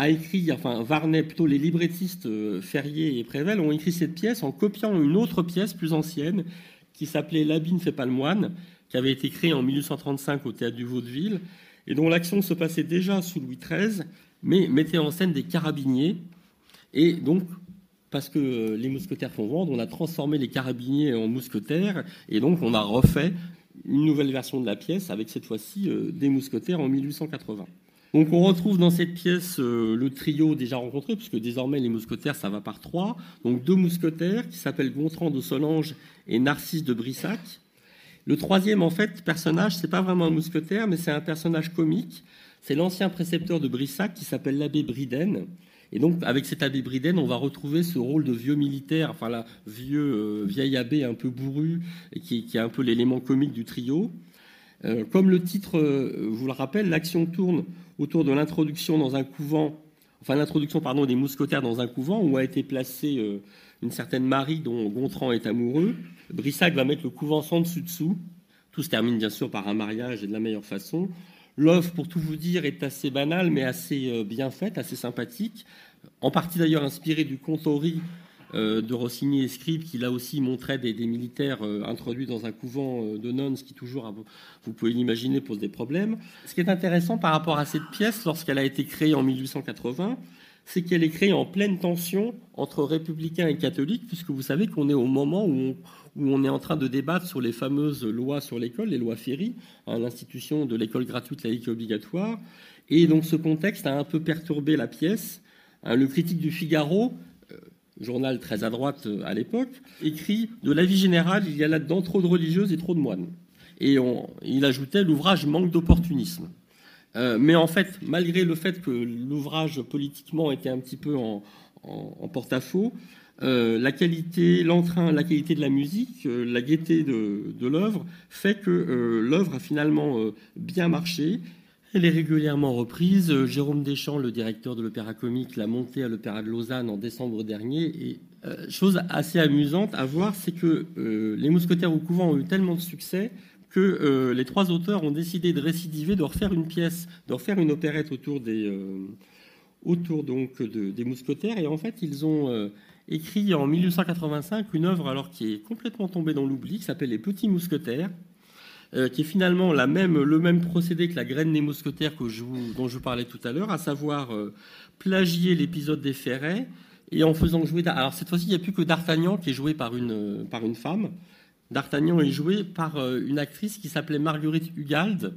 Speaker 1: a écrit, enfin Varnet, plutôt les librettistes euh, Ferrier et Prével ont écrit cette pièce en copiant une autre pièce plus ancienne qui s'appelait L'habit ne fait pas le moine, qui avait été créée en 1835 au théâtre du Vaudeville et dont l'action se passait déjà sous Louis XIII, mais mettait en scène des carabiniers et donc, parce que les mousquetaires font vendre, on a transformé les carabiniers en mousquetaires, et donc on a refait une nouvelle version de la pièce, avec cette fois-ci euh, des mousquetaires en 1880. Donc on retrouve dans cette pièce euh, le trio déjà rencontré, puisque désormais les mousquetaires, ça va par trois. Donc deux mousquetaires qui s'appellent Gontran de Solange et Narcisse de Brissac. Le troisième, en fait, personnage, c'est pas vraiment un mousquetaire, mais c'est un personnage comique. C'est l'ancien précepteur de Brissac qui s'appelle l'abbé Briden, et donc, avec cet abbé Briden, on va retrouver ce rôle de vieux militaire, enfin, la vieux, euh, vieil abbé un peu bourru, qui, est un peu l'élément comique du trio. Euh, comme le titre euh, vous le rappelle, l'action tourne autour de l'introduction dans un couvent, enfin l'introduction pardon des mousquetaires dans un couvent où a été placée une certaine Marie dont Gontran est amoureux. Brissac va mettre le couvent sans dessus dessous. Tout se termine bien sûr par un mariage et de la meilleure façon. L'œuvre, pour tout vous dire, est assez banale, mais assez euh, bien faite, assez sympathique. En partie d'ailleurs inspirée du contori euh, de Rossini et Scribe, qui là aussi montrait des, militaires euh, introduits dans un couvent de nonnes, ce qui toujours, vous pouvez l'imaginer, pose des problèmes. Ce qui est intéressant par rapport à cette pièce, lorsqu'elle a été créée en 1880, c'est qu'elle est créée en pleine tension entre républicains et catholiques, puisque vous savez qu'on est au moment où on, est en train de débattre sur les fameuses lois sur l'école, les lois Ferry, hein, l'institution de l'école gratuite laïque et obligatoire. Et donc ce contexte a un peu perturbé la pièce. Hein, le critique du Figaro, euh, journal très à droite euh, à l'époque, écrit De la vie générale, il y a là-dedans trop de religieuses et trop de moines. Et il ajoutait L'ouvrage manque d'opportunisme. Euh, mais en fait, malgré le fait que l'ouvrage politiquement était un petit peu en porte-à-faux, euh, la qualité, l'entrain, la qualité de la musique, la gaieté de, l'œuvre fait que l'œuvre a finalement bien marché. Elle est régulièrement reprise. Jérôme Deschamps, le directeur de l'Opéra Comique, l'a montée à l'Opéra de Lausanne en décembre dernier. Et chose assez amusante à voir, c'est que les Mousquetaires au couvent ont eu tellement de succès que les trois auteurs ont décidé de récidiver, de refaire une pièce, de refaire une opérette autour des des mousquetaires. Et en fait, ils ont écrit en 1885 une œuvre alors qui est complètement tombée dans l'oubli, qui s'appelle Les Petits Mousquetaires, euh, qui est finalement la même, le même procédé que la graine des mousquetaires que je dont je vous parlais tout à l'heure, à savoir euh, plagier l'épisode des Ferrets et en faisant jouer. Alors cette fois-ci, il n'y a plus que D'Artagnan qui est joué par une, par une femme. D'Artagnan est joué par euh, une actrice qui s'appelait Marguerite Hugald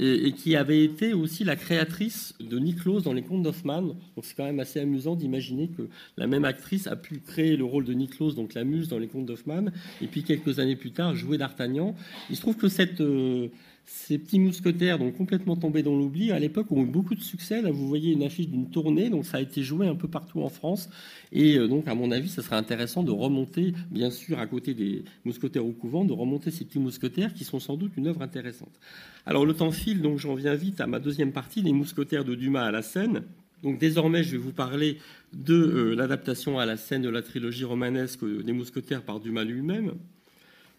Speaker 1: et, qui avait été aussi la créatrice de Niklos dans les contes d'Hoffmann. Donc c'est quand même assez amusant d'imaginer que la même actrice a pu créer le rôle de Niklos, donc la muse dans les contes d'Hoffmann, et puis quelques années plus tard jouer D'Artagnan. Il se trouve que cette, euh, ces petits mousquetaires, donc complètement tombés dans l'oubli, à l'époque ont eu beaucoup de succès. Là, vous voyez une affiche d'une tournée, donc ça a été joué un peu partout en France. Et euh, donc, à mon avis, ça serait intéressant de remonter, bien sûr, à côté des mousquetaires au couvent, de remonter ces petits mousquetaires qui sont sans doute une œuvre intéressante. Alors, le temps file, donc j'en viens vite à ma deuxième partie, les mousquetaires de Dumas à la scène. Donc désormais, je vais vous parler de euh, l'adaptation à la scène de la trilogie romanesque des mousquetaires par Dumas lui-même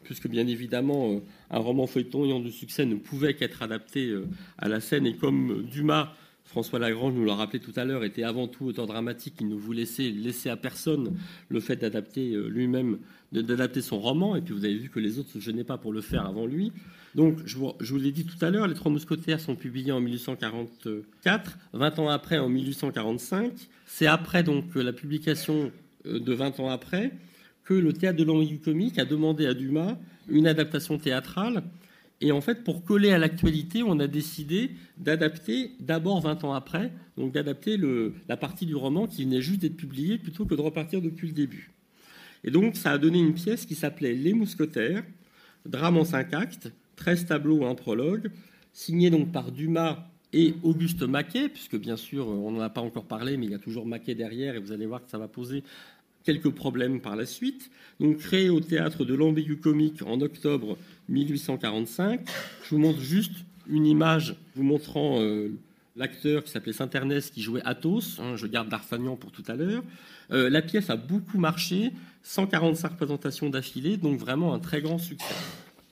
Speaker 1: puisque bien évidemment, euh, un roman feuilleton ayant du succès ne pouvait qu'être adapté euh, à la scène. Et comme Dumas, François Lagrange nous l'a rappelé tout à l'heure, était avant tout auteur dramatique, il ne voulait laisser, à personne le fait d'adapter euh, lui-même, d'adapter son roman. Et puis vous avez vu que les autres ne se gênaient pas pour le faire avant lui. Donc, je vous, je vous l'ai dit tout à l'heure, Les Trois Mousquetaires sont publiés en 1844, 20 ans après, en 1845. C'est après donc la publication de 20 ans après que le théâtre de l'ambigu comique a demandé à Dumas une adaptation théâtrale. Et en fait, pour coller à l'actualité, on a décidé d'adapter d'abord 20 ans après, donc d'adapter la partie du roman qui venait juste d'être publiée plutôt que de repartir depuis le début. Et donc, ça a donné une pièce qui s'appelait Les Mousquetaires, drame en cinq actes, 13 tableaux, un prologue, signé donc par Dumas et Auguste Maquet, puisque bien sûr, on n'en a pas encore parlé, mais il y a toujours Maquet derrière, et vous allez voir que ça va poser quelques problèmes par la suite. Donc, créé au théâtre de l'Ambigu Comique en octobre 1845. Je vous montre juste une image vous montrant euh, l'acteur qui s'appelait Saint-Ernest qui jouait Athos. Hein, je garde D'Artagnan pour tout à l'heure. Euh, la pièce a beaucoup marché, 145 représentations d'affilée, donc vraiment un très grand succès.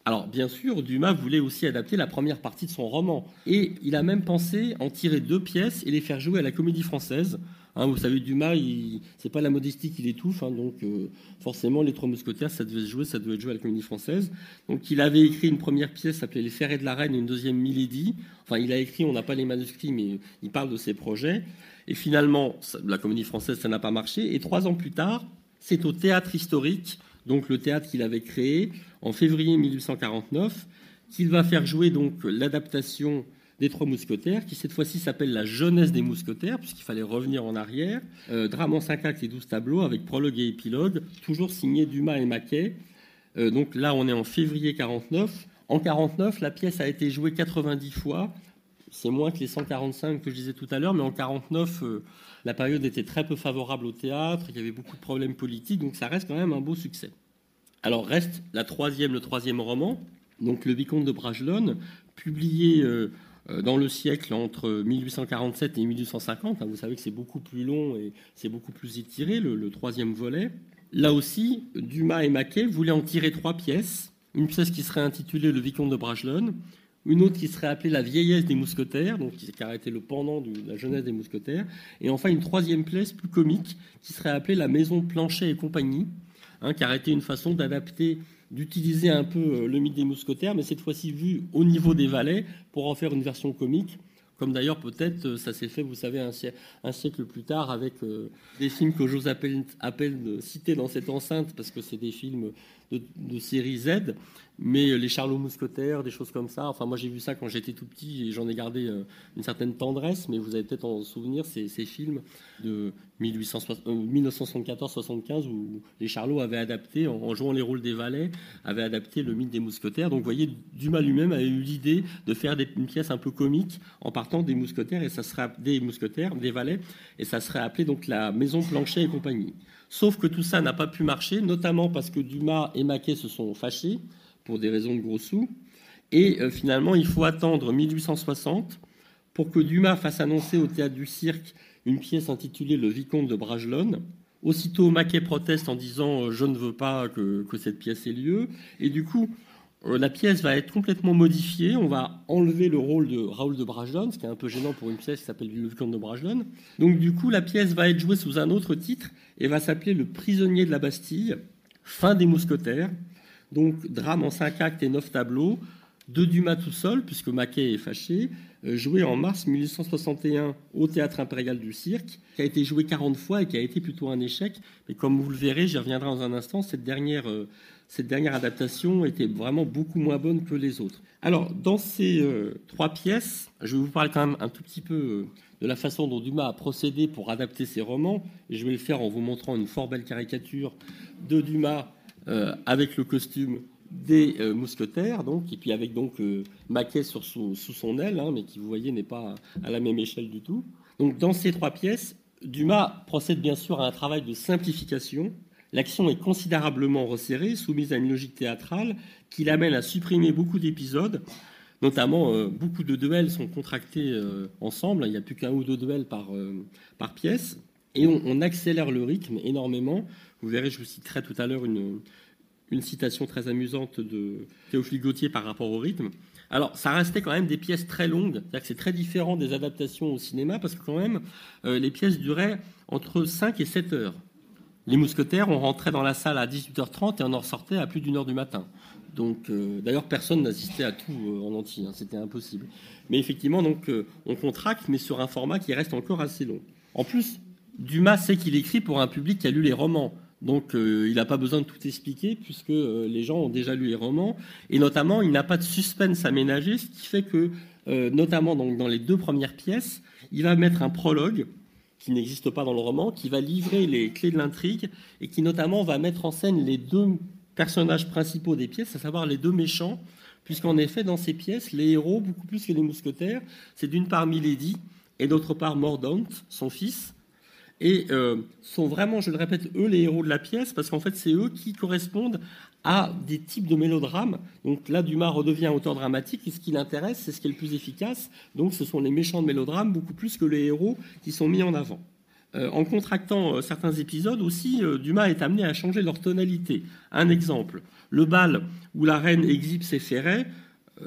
Speaker 1: Alors, bien sûr, Dumas voulait aussi adapter la première partie de son roman. Et il a même pensé en tirer deux pièces et les faire jouer à la comédie française. Hein, vous savez, Dumas, c'est pas la modestie qui l'étouffe, hein, donc euh, forcément, les Trois Mousquetaires, ça devait se jouer, ça devait être joué à la Comédie Française. Donc, il avait écrit une première pièce s'appelait Les Ferrets de la Reine et une deuxième Milady. Enfin, il a écrit, on n'a pas les manuscrits, mais il parle de ses projets. Et finalement, la Comédie Française, ça n'a pas marché. Et trois ans plus tard, c'est au Théâtre Historique, donc le théâtre qu'il avait créé en février 1849, qu'il va faire jouer donc l'adaptation des Trois Mousquetaires, qui cette fois-ci s'appelle La jeunesse des mousquetaires, puisqu'il fallait revenir en arrière. Euh, drame en 5 actes et 12 tableaux, avec prologue et épilogue, toujours signé Dumas et Maquet. Euh, donc là, on est en février 49. En 49, la pièce a été jouée 90 fois. C'est moins que les 145 que je disais tout à l'heure, mais en 49, euh, la période était très peu favorable au théâtre, il y avait beaucoup de problèmes politiques, donc ça reste quand même un beau succès. Alors reste la troisième, le troisième roman, donc Le Vicomte de Bragelonne, publié euh, dans le siècle entre 1847 et 1850. Hein, vous savez que c'est beaucoup plus long et c'est beaucoup plus étiré, le, troisième volet. Là aussi, Dumas et Maquet voulaient en tirer trois pièces. Une pièce qui serait intitulée Le Vicomte de Bragelonne, une autre qui serait appelée La vieillesse des mousquetaires, donc qui aurait été le pendant de la jeunesse des mousquetaires, et enfin une troisième pièce plus comique qui serait appelée La Maison Planchet et compagnie, hein, qui aurait été une façon d'adapter d'utiliser un peu euh, le mythe des mousquetaires, mais cette fois-ci vu au niveau des valets, pour en faire une version comique, comme d'ailleurs peut-être euh, ça s'est fait, vous savez, un, siècle, plus tard avec euh, des films que j'ose appeler, de citer dans cette enceinte, parce que c'est des films de, série Z, mais les Charlots Mousquetaires, des choses comme ça. Enfin, moi, j'ai vu ça quand j'étais tout petit et j'en ai gardé euh, une certaine tendresse, mais vous avez peut-être en souvenir ces, films de 1974-75 euh, où les Charlots avaient adapté, en, jouant les rôles des valets, avaient adapté le mythe des mousquetaires. Donc, vous voyez, Dumas lui-même avait eu l'idée de faire une pièce un peu comique en partant des mousquetaires et ça serait des mousquetaires, des valets, et ça serait appelé donc la Maison Planchet et compagnie. Sauf que tout ça n'a pas pu marcher, notamment parce que Dumas et Maquet se sont fâchés pour des raisons de gros sous. Et euh, finalement, il faut attendre 1860 pour que Dumas fasse annoncer au théâtre du cirque une pièce intitulée Le Vicomte de Bragelonne. Aussitôt, Maquet proteste en disant euh, Je ne veux pas que, cette pièce ait lieu. Et du coup, la pièce va être complètement modifiée. On va enlever le rôle de Raoul de Bragelonne, ce qui est un peu gênant pour une pièce qui s'appelle Le Vicomte de Bragelonne. Donc, du coup, la pièce va être jouée sous un autre titre et va s'appeler Le prisonnier de la Bastille, fin des mousquetaires. Donc, drame en cinq actes et neuf tableaux. De Dumas tout seul, puisque Maquet est fâché, euh, joué en mars 1861 au Théâtre impérial du Cirque, qui a été joué 40 fois et qui a été plutôt un échec. Mais comme vous le verrez, j'y reviendrai dans un instant, cette dernière, euh, adaptation était vraiment beaucoup moins bonne que les autres. Alors, dans ces euh, trois pièces, je vais vous parler quand même un tout petit peu de la façon dont Dumas a procédé pour adapter ses romans. Et je vais le faire en vous montrant une fort belle caricature de Dumas avec le costume des euh, mousquetaires, donc, et puis avec donc euh, Maquet sur sous, son aile, hein, mais qui vous voyez n'est pas à la même échelle du tout. Donc dans ces trois pièces, Dumas procède bien sûr à un travail de simplification. L'action est considérablement resserrée, soumise à une logique théâtrale qui l'amène à supprimer beaucoup d'épisodes. Notamment, euh, beaucoup de duels sont contractés ensemble. Il n'y a plus qu'un ou deux duels par, par pièce. Et on, on, accélère le rythme énormément. Vous verrez, je vous citerai tout à l'heure une, une citation très amusante de Théophile Gautier par rapport au rythme. Alors, ça restait quand même des pièces très longues, c'est-à-dire que c'est très différent des adaptations au cinéma, parce que quand même, euh, les pièces duraient entre 5 et 7 heures. Les mousquetaires, on rentrait dans la salle à 18h30 et on en ressortait à plus d'une heure du matin. Donc, euh, d'ailleurs, personne n'assistait à tout euh, en entier, hein, c'était impossible. Mais effectivement, donc, on contracte, mais sur un format qui reste encore assez long. En plus, Dumas sait qu'il écrit pour un public qui a lu les romans. Donc euh, il n'a pas besoin de tout expliquer puisque euh, les gens ont déjà lu les romans. Et notamment, il n'a pas de suspense à ménager, ce qui fait que, euh, notamment donc, dans les deux premières pièces, il va mettre un prologue qui n'existe pas dans le roman, qui va livrer les clés de l'intrigue et qui notamment va mettre en scène les deux personnages principaux des pièces, à savoir les deux méchants, puisqu'en effet, dans ces pièces, les héros, beaucoup plus que les mousquetaires, c'est d'une part Milady et d'autre part Mordaunt, son fils, et euh, sont vraiment, je le répète, eux les héros de la pièce, parce qu'en fait, c'est eux qui correspondent à des types de mélodrames. Donc là, Dumas redevient auteur dramatique, et ce qui l'intéresse, c'est ce qui est le plus efficace. Donc ce sont les méchants de mélodrames, beaucoup plus que les héros qui sont mis en avant. Euh, en contractant euh, certains épisodes aussi, Dumas est amené à changer leur tonalité. Un exemple, le bal où la reine exhibe ses ferrets,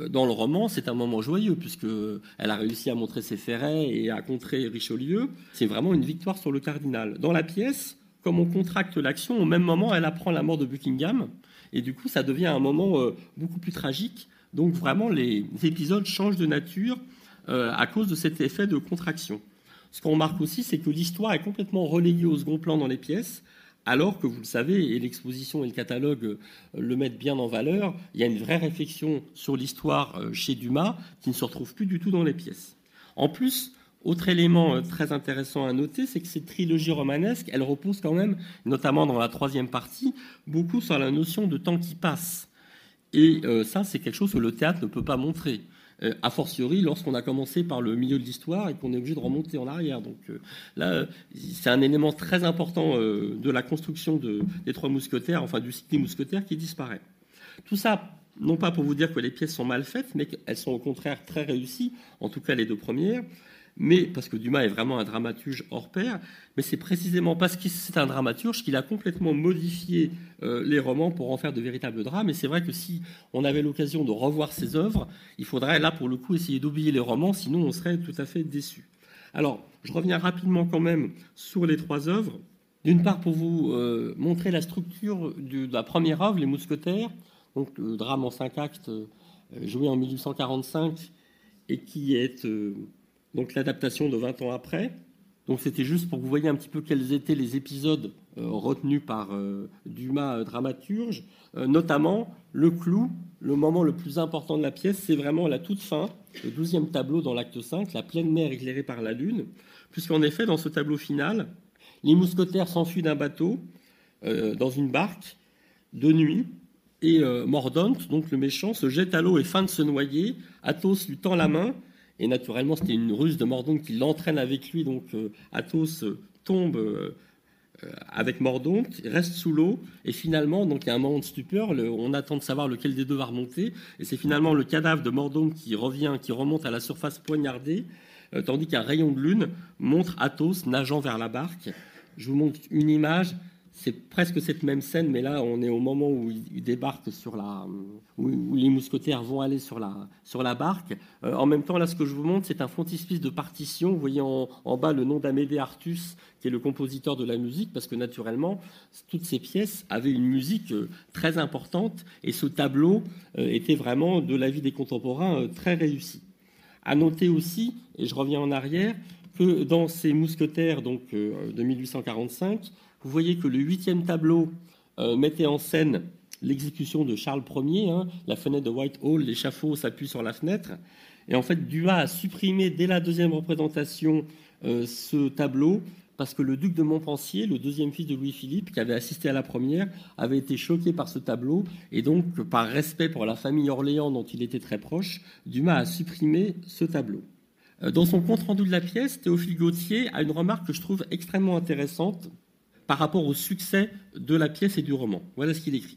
Speaker 1: dans le roman, c'est un moment joyeux, puisqu'elle a réussi à montrer ses ferrets et à contrer Richelieu. C'est vraiment une victoire sur le cardinal. Dans la pièce, comme on contracte l'action, au même moment, elle apprend la mort de Buckingham. Et du coup, ça devient un moment euh, beaucoup plus tragique. Donc vraiment, les épisodes changent de nature euh, à cause de cet effet de contraction. Ce qu'on remarque aussi, c'est que l'histoire est complètement reléguée au second plan dans les pièces alors que vous le savez, et l'exposition et le catalogue euh, le mettent bien en valeur, il y a une vraie réflexion sur l'histoire euh, chez Dumas qui ne se retrouve plus du tout dans les pièces. En plus, autre élément euh, très intéressant à noter, c'est que cette trilogie romanesque, elle repose quand même, notamment dans la troisième partie, beaucoup sur la notion de temps qui passe. Et ça, c'est quelque chose que le théâtre ne peut pas montrer. Euh, a fortiori lorsqu'on a commencé par le milieu de l'histoire et qu'on est obligé de remonter en arrière. Donc euh, là, c'est un élément très important euh, de la construction des trois mousquetaires, enfin du cycle mousquetaires qui disparaît. Tout ça, non pas pour vous dire que les pièces sont mal faites, mais qu'elles sont au contraire très réussies, en tout cas les deux premières mais parce que Dumas est vraiment un dramaturge hors pair, mais c'est précisément parce que c'est un dramaturge qu'il a complètement modifié euh, les romans pour en faire de véritables drames. Et c'est vrai que si on avait l'occasion de revoir ses œuvres, il faudrait là pour le coup essayer d'oublier les romans, sinon on serait tout à fait déçu. Alors, je reviens rapidement quand même sur les trois œuvres. D'une part, pour vous euh, montrer la structure de la première œuvre, Les Mousquetaires, donc le drame en cinq actes euh, joué en 1845 et qui est donc l'adaptation de 20 ans après. Donc c'était juste pour que vous voyez un petit peu quels étaient les épisodes euh, retenus par euh, Dumas euh, dramaturge, notamment le clou, le moment le plus important de la pièce, c'est vraiment la toute fin, le douzième tableau dans l'acte 5, la pleine mer éclairée par la lune, puisqu'en effet dans ce tableau final, les mousquetaires s'enfuient d'un bateau dans une barque de nuit, et Mordaunt, donc le méchant, se jette à l'eau et feint de se noyer. Athos lui tend la main et naturellement, c'était une ruse de Mordaunt qui l'entraîne avec lui. Donc euh, Athos euh, tombe euh, avec Mordaunt, reste sous l'eau, et finalement, donc il y a un moment de stupeur. on attend de savoir lequel des deux va remonter, et c'est finalement le cadavre de Mordaunt qui revient, qui remonte à la surface poignardée, tandis qu'un rayon de lune montre Athos nageant vers la barque. Je vous montre une image c'est presque cette même scène, mais là, on est au moment où ils débarquent sur la, où, les mousquetaires vont aller sur la, sur la barque. Euh, en même temps, là, ce que je vous montre, c'est un frontispice de partition. Vous voyez en, bas le nom d'Amédée Artus, qui est le compositeur de la musique, parce que naturellement, toutes ces pièces avaient une musique euh, très importante, et ce tableau euh, était vraiment, de la vie des contemporains, très réussi. À noter aussi, et je reviens en arrière, que dans ces mousquetaires donc, de 1845, vous voyez que le huitième tableau euh, mettait en scène l'exécution de Charles Ier, hein, la fenêtre de Whitehall, l'échafaud s'appuie sur la fenêtre. Et en fait, Dumas a supprimé dès la deuxième représentation euh, ce tableau parce que le duc de Montpensier, le deuxième fils de Louis-Philippe, qui avait assisté à la première, avait été choqué par ce tableau. Et donc, par respect pour la famille Orléans dont il était très proche, Dumas a supprimé ce tableau. Euh, dans son compte-rendu de la pièce, Théophile Gautier a une remarque que je trouve extrêmement intéressante par rapport au succès de la pièce et du roman. Voilà ce qu'il écrit.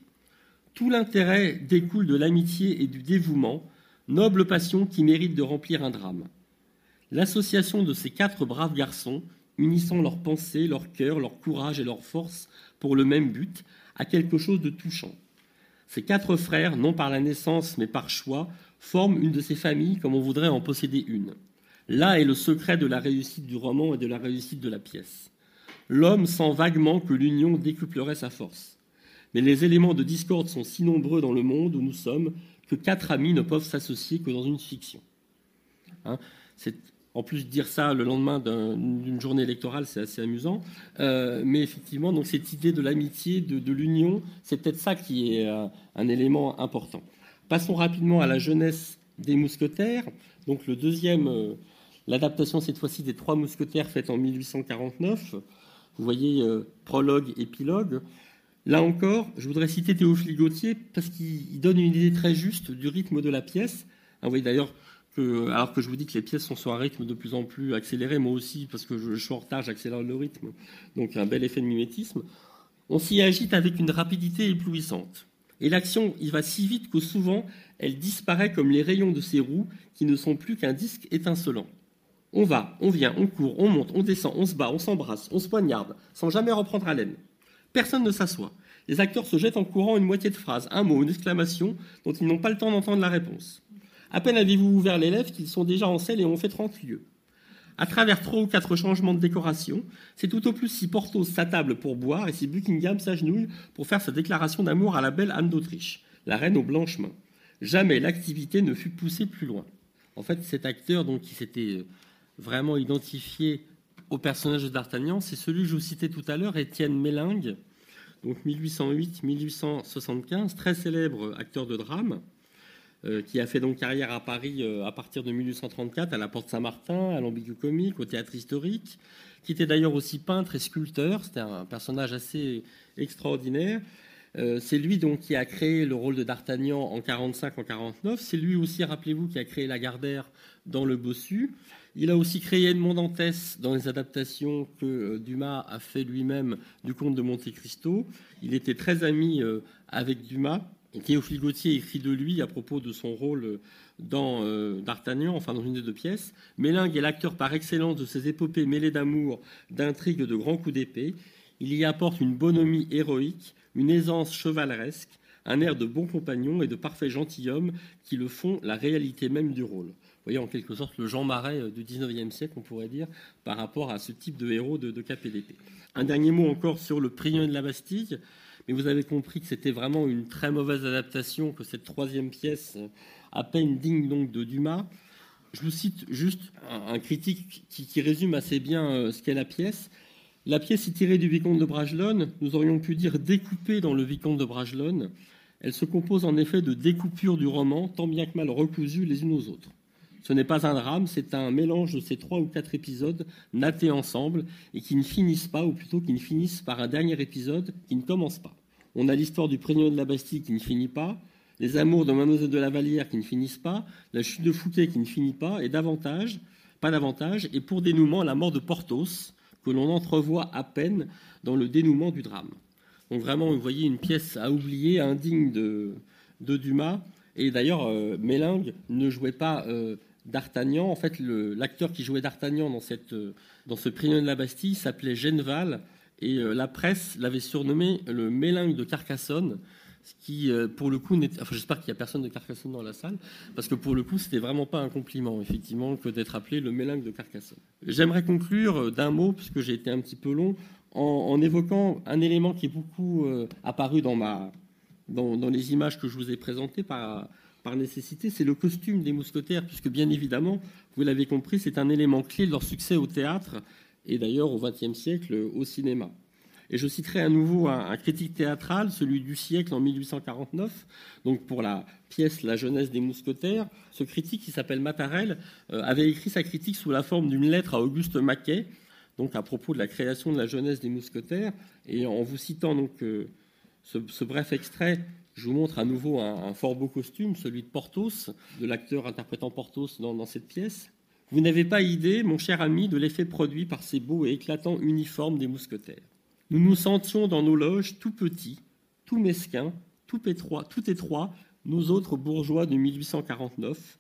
Speaker 1: Tout l'intérêt découle de l'amitié et du dévouement, noble passion qui mérite de remplir un drame. L'association de ces quatre braves garçons, unissant leurs pensées, leur cœur, leur courage et leur force pour le même but, a quelque chose de touchant. Ces quatre frères, non par la naissance mais par choix, forment une de ces familles comme on voudrait en posséder une. Là est le secret de la réussite du roman et de la réussite de la pièce l'homme sent vaguement que l'union décuplerait sa force. Mais les éléments de discorde sont si nombreux dans le monde où nous sommes que quatre amis ne peuvent s'associer que dans une fiction. Hein, en plus, dire ça le lendemain d'une journée électorale, c'est assez amusant. Euh, mais effectivement, donc cette idée de l'amitié, de, l'union, c'est peut-être ça qui est euh, un élément important. Passons rapidement à la jeunesse des mousquetaires. Donc le deuxième, euh, l'adaptation cette fois-ci des Trois mousquetaires faite en 1849. Vous voyez, euh, prologue, épilogue. Là encore, je voudrais citer Théophile Gautier parce qu'il donne une idée très juste du rythme de la pièce. vous voyez d'ailleurs que, alors que je vous dis que les pièces sont sur un rythme de plus en plus accéléré, moi aussi, parce que je, suis en retard, j'accélère le rythme. Donc un bel effet de mimétisme. On s'y agite avec une rapidité éblouissante. Et l'action, il va si vite que souvent, elle disparaît comme les rayons de ses roues qui ne sont plus qu'un disque étincelant. On va, on vient, on court, on monte, on descend, on se bat, on s'embrasse, on se poignarde, sans jamais reprendre haleine. Personne ne s'assoit. Les acteurs se jettent en courant une moitié de phrase, un mot, une exclamation, dont ils n'ont pas le temps d'entendre la réponse. À peine avez-vous ouvert les lèvres qu'ils sont déjà en selle et ont fait 30 lieues. À travers trois ou quatre changements de décoration, c'est tout au plus si Porthos s'attable pour boire et si Buckingham s'agenouille pour faire sa déclaration d'amour à la belle Anne d'Autriche, la reine aux blanches mains. Jamais l'activité ne fut poussée plus loin. En fait, cet acteur donc, qui s'était euh, vraiment identifié au personnage de D'Artagnan, c'est celui que je vous citais tout à l'heure, Étienne Mélingue, donc 1808-1875, très célèbre acteur de drame, euh, qui a fait donc carrière à Paris euh, à partir de 1834 à la Porte Saint-Martin, à l'Ambigu Comique, au Théâtre Historique, qui était d'ailleurs aussi peintre et sculpteur. C'était un personnage assez extraordinaire. Euh, c'est lui donc qui a créé le rôle de D'Artagnan en 45, en 49. C'est lui aussi, rappelez-vous, qui a créé Lagardère dans Le Bossu. Il a aussi créé Edmond Dantès dans les adaptations que euh, Dumas a fait lui-même du Comte de Monte Cristo. Il était très ami euh, avec Dumas. Théophile Gautier écrit de lui à propos de son rôle euh, dans D'Artagnan, enfin dans une des deux pièces. Mélingue est l'acteur par excellence de ces épopées mêlées d'amour, d'intrigues, de grands coups d'épée. Il y apporte une bonhomie héroïque, une aisance chevaleresque, un air de bon compagnon et de parfait gentilhomme qui le font la réalité même du rôle voyez, en quelque sorte, le Jean Marais euh, du 19e siècle, on pourrait dire, par rapport à ce type de héros de, KPDP. Un dernier mot encore sur le prisonnier de la Bastille. Mais vous avez compris que c'était vraiment une très mauvaise adaptation, que cette troisième pièce, euh, à peine digne donc de Dumas. Je vous cite juste un, critique qui, résume assez bien euh, ce qu'est la pièce. La pièce est tirée du Vicomte de Bragelonne. Nous aurions pu dire découpée dans le Vicomte de Bragelonne. Elle se compose en effet de découpures du roman, tant bien que mal recousues les unes aux autres. Ce n'est pas un drame, c'est un mélange de ces trois ou quatre épisodes nattés ensemble et qui ne finissent pas, ou plutôt qui ne finissent par un dernier épisode qui ne commence pas. On a l'histoire du prénom de la Bastille qui ne finit pas, les amours de Mademoiselle de la Vallière qui ne finissent pas, la chute de Fouquet qui ne finit pas, et davantage, pas davantage, et pour dénouement, la mort de Porthos, que l'on entrevoit à peine dans le dénouement du drame. Donc vraiment, vous voyez une pièce à oublier, indigne de, Dumas. Et d'ailleurs, euh, Mélingue ne jouait pas euh, d'Artagnan. En fait, l'acteur qui jouait d'Artagnan dans, cette, dans ce prisonnier de la Bastille s'appelait Genval. Et la presse l'avait surnommé le mélingue de Carcassonne, ce qui, pour le coup, enfin, j'espère qu'il n'y a personne de Carcassonne dans la salle, parce que pour le coup, c'était vraiment pas un compliment, effectivement, que d'être appelé le mélingue de Carcassonne. J'aimerais conclure d'un mot, puisque j'ai été un petit peu long, en, évoquant un élément qui est beaucoup apparu dans, ma, dans, les images que je vous ai présentées par, par nécessité, c'est le costume des mousquetaires, puisque bien évidemment, vous l'avez compris, c'est un élément clé de leur succès au théâtre et d'ailleurs au XXe siècle au cinéma. Et je citerai à nouveau un, critique théâtral, celui du siècle en 1849, donc pour la pièce La jeunesse des mousquetaires. Ce critique, qui s'appelle Matarel, euh, avait écrit sa critique sous la forme d'une lettre à Auguste Maquet, donc à propos de la création de la jeunesse des mousquetaires. Et en vous citant donc euh, ce, bref extrait, je vous montre à nouveau un, fort beau costume, celui de Porthos, de l'acteur interprétant Porthos dans, cette pièce. Vous n'avez pas idée, mon cher ami, de l'effet produit par ces beaux et éclatants uniformes des mousquetaires. Nous nous sentions dans nos loges tout petits, tout mesquins, tout étroits, tout étroits, nous autres bourgeois de 1849,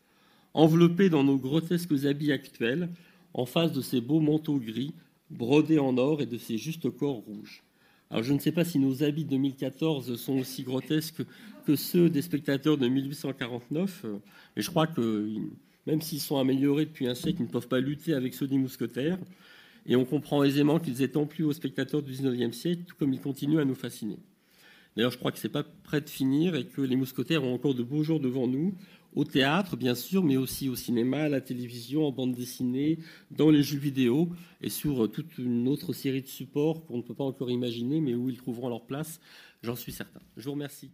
Speaker 1: enveloppés dans nos grotesques habits actuels, en face de ces beaux manteaux gris, brodés en or et de ces justes corps rouges. Alors je ne sais pas si nos habits de 2014 sont aussi grotesques que ceux des spectateurs de 1849, mais je crois que même s'ils sont améliorés depuis un siècle, ils ne peuvent pas lutter avec ceux des mousquetaires. Et on comprend aisément qu'ils aient tant plu aux spectateurs du XIXe siècle, tout comme ils continuent à nous fasciner. D'ailleurs, je crois que ce n'est pas prêt de finir et que les mousquetaires ont encore de beaux jours devant nous, au théâtre, bien sûr, mais aussi au cinéma, à la télévision, en bande dessinée, dans les jeux vidéo et sur toute une autre série de supports qu'on ne peut pas encore imaginer, mais où ils trouveront leur place, j'en suis certain. Je vous remercie.